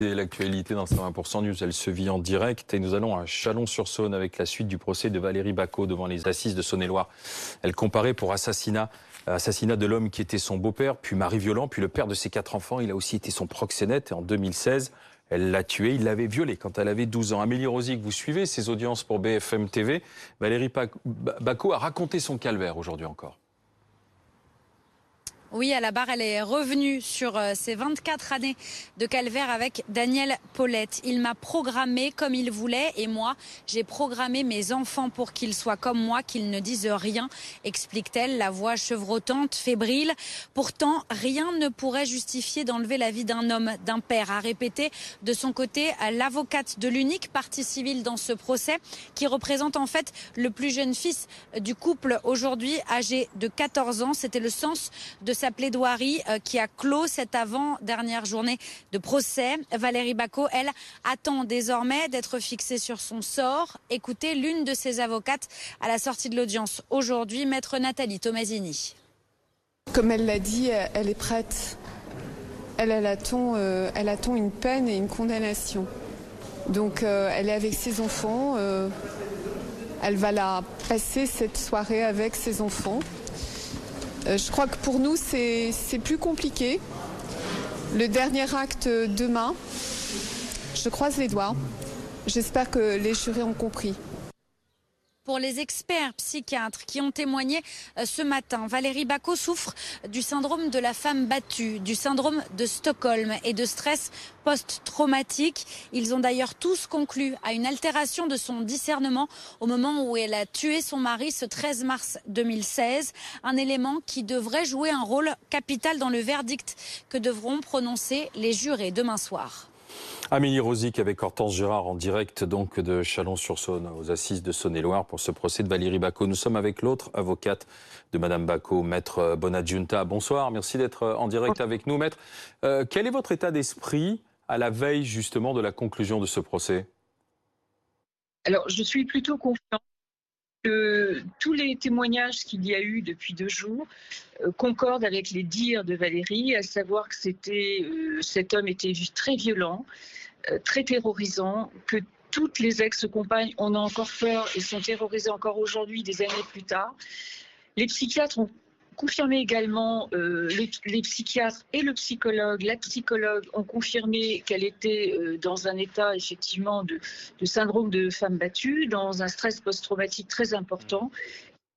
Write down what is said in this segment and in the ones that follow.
L'actualité dans 120% News, elle se vit en direct et nous allons à Chalon-sur-Saône avec la suite du procès de Valérie Bacot devant les assises de Saône-et-Loire. Elle comparait pour assassinat, assassinat de l'homme qui était son beau-père, puis mari violent, puis le père de ses quatre enfants. Il a aussi été son proxénète et en 2016, elle l'a tué, il l'avait violé quand elle avait 12 ans. Amélie Rosic, vous suivez ses audiences pour BFM TV. Valérie Bacot a raconté son calvaire aujourd'hui encore. Oui, à la barre, elle est revenue sur euh, ses 24 années de calvaire avec Daniel Paulette. Il m'a programmé comme il voulait et moi, j'ai programmé mes enfants pour qu'ils soient comme moi, qu'ils ne disent rien, explique-t-elle, la voix chevrotante, fébrile. Pourtant, rien ne pourrait justifier d'enlever la vie d'un homme, d'un père, a répété de son côté l'avocate de l'unique partie civile dans ce procès, qui représente en fait le plus jeune fils du couple aujourd'hui, âgé de 14 ans. C'était le sens de sa plaidoirie euh, qui a clos cette avant-dernière journée de procès. Valérie Bacot, elle, attend désormais d'être fixée sur son sort. Écoutez l'une de ses avocates à la sortie de l'audience aujourd'hui, maître Nathalie Tomasini. Comme elle l'a dit, elle est prête. Elle, elle, attend, euh, elle attend une peine et une condamnation. Donc euh, elle est avec ses enfants. elle va la passer cette soirée avec ses enfants. Euh, je crois que pour nous, c'est plus compliqué. Le dernier acte demain, je croise les doigts. J'espère que les jurés ont compris pour les experts psychiatres qui ont témoigné euh, ce matin. Valérie Bacot souffre du syndrome de la femme battue, du syndrome de Stockholm et de stress post-traumatique. Ils ont d'ailleurs tous conclu à une altération de son discernement au moment où elle a tué son mari ce 13 mars 2016. Un élément qui devrait jouer un rôle capital dans le verdict que devront prononcer les jurés demain soir. Amélie Rosic avec Hortense Gérard en direct donc de Chalon-sur-Saône aux assises de Saône-et-Loire pour ce procès de Valérie Bacot. Nous sommes avec l'autre avocate de Madame Bacot, Maître Bonadjunta. Bonsoir, merci d'être en direct avec nous. Maître, euh, quel est votre état d'esprit à la veille justement de la conclusion de ce procès? Alors, je suis plutôt confiante tous les témoignages qu'il y a eu depuis deux jours euh, concordent avec les dires de Valérie, à savoir que euh, cet homme était très violent, euh, très terrorisant, que toutes les ex-compagnes en ont encore peur et sont terrorisées encore aujourd'hui, des années plus tard. Les psychiatres ont confirmé également, euh, les, psychiatres et le psychologue, la psychologue ont confirmé qu'elle était euh, dans un état effectivement de, syndrome de femme battue, dans un stress post-traumatique très important.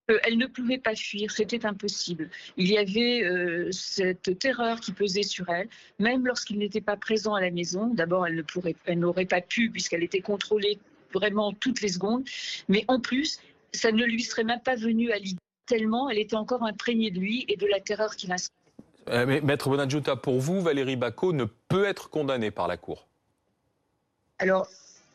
Euh, elle ne pouvait pas fuir, c'était impossible. Il y avait cette terreur qui pesait sur elle, même lorsqu'il n'était pas présent à la maison. D'abord, elle n'aurait pas pu puisqu'elle était contrôlée vraiment toutes les secondes, mais en plus, ça ne lui serait même pas venu à l'idée tellement elle était encore imprégnée de lui et de la terreur qu'il inspirait. Euh, mais Maître Bonadjuta, pour vous, Valérie Bacot ne peut être condamnée par la Cour? Alors,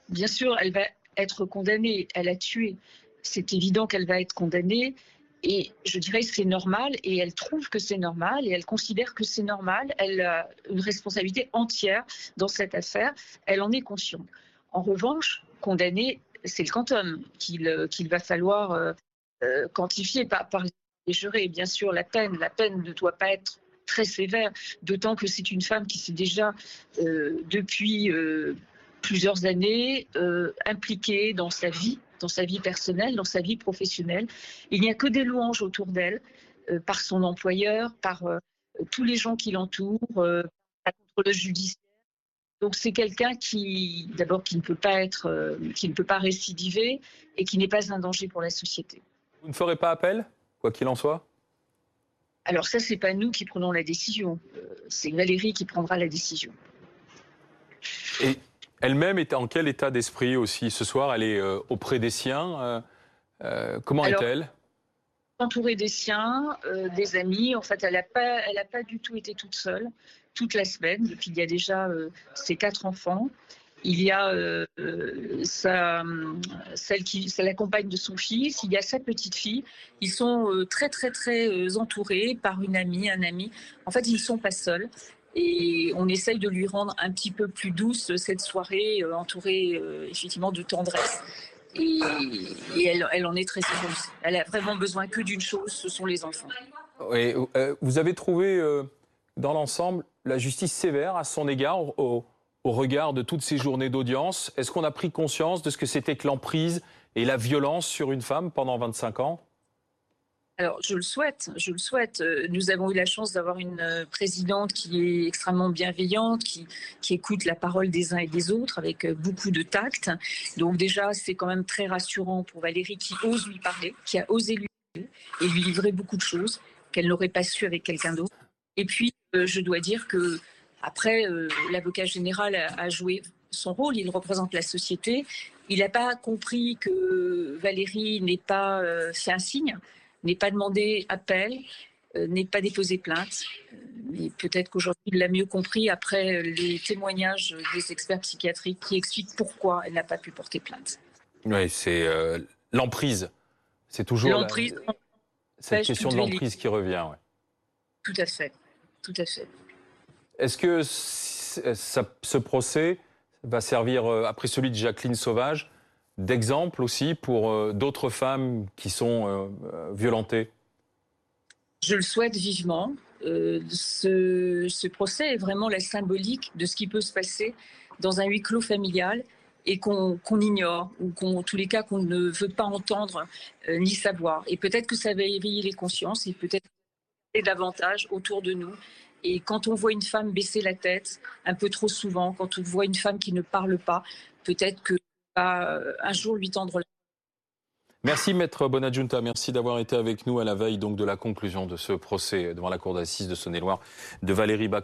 bien sûr, elle va être condamnée. Elle a tué. C'est évident qu'elle va être condamnée. Et je dirais que c'est normal, et elle trouve que c'est normal, et elle considère que c'est normal. Elle a une responsabilité entière dans cette affaire. Elle en est consciente. En revanche, condamnée, c'est le quantum qu'il va falloir euh, euh, quantifié par, les jurés. Bien sûr, la peine, la peine ne doit pas être très sévère, d'autant que c'est une femme qui s'est déjà, euh, depuis euh, plusieurs années, impliquée dans sa vie, dans sa vie personnelle, dans sa vie professionnelle. Il n'y a que des louanges autour d'elle, par son employeur, par tous les gens qui l'entourent, par le judiciaire. Donc c'est quelqu'un qui, d'abord, qui ne peut pas être, qui ne peut pas récidiver et qui n'est pas un danger pour la société. Vous ne ferez pas appel, quoi qu'il en soit? Alors ça, c'est pas nous qui prenons la décision. Euh, c'est Valérie qui prendra la décision. Et elle-même est en quel état d'esprit aussi ce soir? Elle est euh, auprès des siens. Euh, comment est-elle? Entourée des siens, des amis. En fait, elle n'a pas, elle pas du tout été toute seule toute la semaine. Depuis, il y a déjà ses quatre enfants. Il y a euh, celle qui c'est la compagne de son fils, il y a sa petite fille. Ils sont euh, très très très euh, entourés par une amie, un ami. En fait, ils ne sont pas seuls. Et on essaye de lui rendre un petit peu plus douce cette soirée, entourée effectivement de tendresse. Et, elle, en est très heureuse. Elle a vraiment besoin que d'une chose, ce sont les enfants. Vous avez trouvé dans l'ensemble la justice sévère à son égard au regard de toutes ces journées d'audience Est-ce qu'on a pris conscience de ce que c'était que l'emprise et la violence sur une femme pendant 25 ans? Alors, je le souhaite, je le souhaite. Euh, nous avons eu la chance d'avoir une euh, présidente qui est extrêmement bienveillante, qui, écoute la parole des uns et des autres avec euh, beaucoup de tact. Donc déjà, c'est quand même très rassurant pour Valérie qui ose lui parler, qui a osé lui parler et lui livrer beaucoup de choses qu'elle n'aurait pas su avec quelqu'un d'autre. Et puis, je dois dire que après, l'avocat général a joué son rôle, il représente la société. Il n'a pas compris que Valérie n'ait pas fait un signe n'est pas demandé appel, euh, n'est pas déposé plainte. Mais peut-être qu'aujourd'hui, il l'a mieux compris après les témoignages des experts psychiatriques qui expliquent pourquoi elle n'a pas pu porter plainte. Oui, c'est euh, l'emprise. C'est toujours l'emprise. cette question de l'emprise qui revient. Tout à fait. Tout à fait. Est-ce que ce procès va servir, euh, après celui de Jacqueline Sauvage, d'exemple aussi pour euh, d'autres femmes qui sont euh, euh, violentées? Je le souhaite vivement. ce, procès est vraiment la symbolique de ce qui peut se passer dans un huis clos familial et qu'on ignore, ou qu'en tous les cas qu'on ne veut pas entendre ni savoir. Et peut-être que ça va éveiller les consciences et peut-être davantage autour de nous. Et quand on voit une femme baisser la tête un peu trop souvent, quand on voit une femme qui ne parle pas, peut-être que euh, un jour lui tendre la Merci Maître Bonadjunta, merci d'avoir été avec nous à la veille donc de la conclusion de ce procès devant la Cour d'assises de Saône-et-Loire de Valérie Bacot.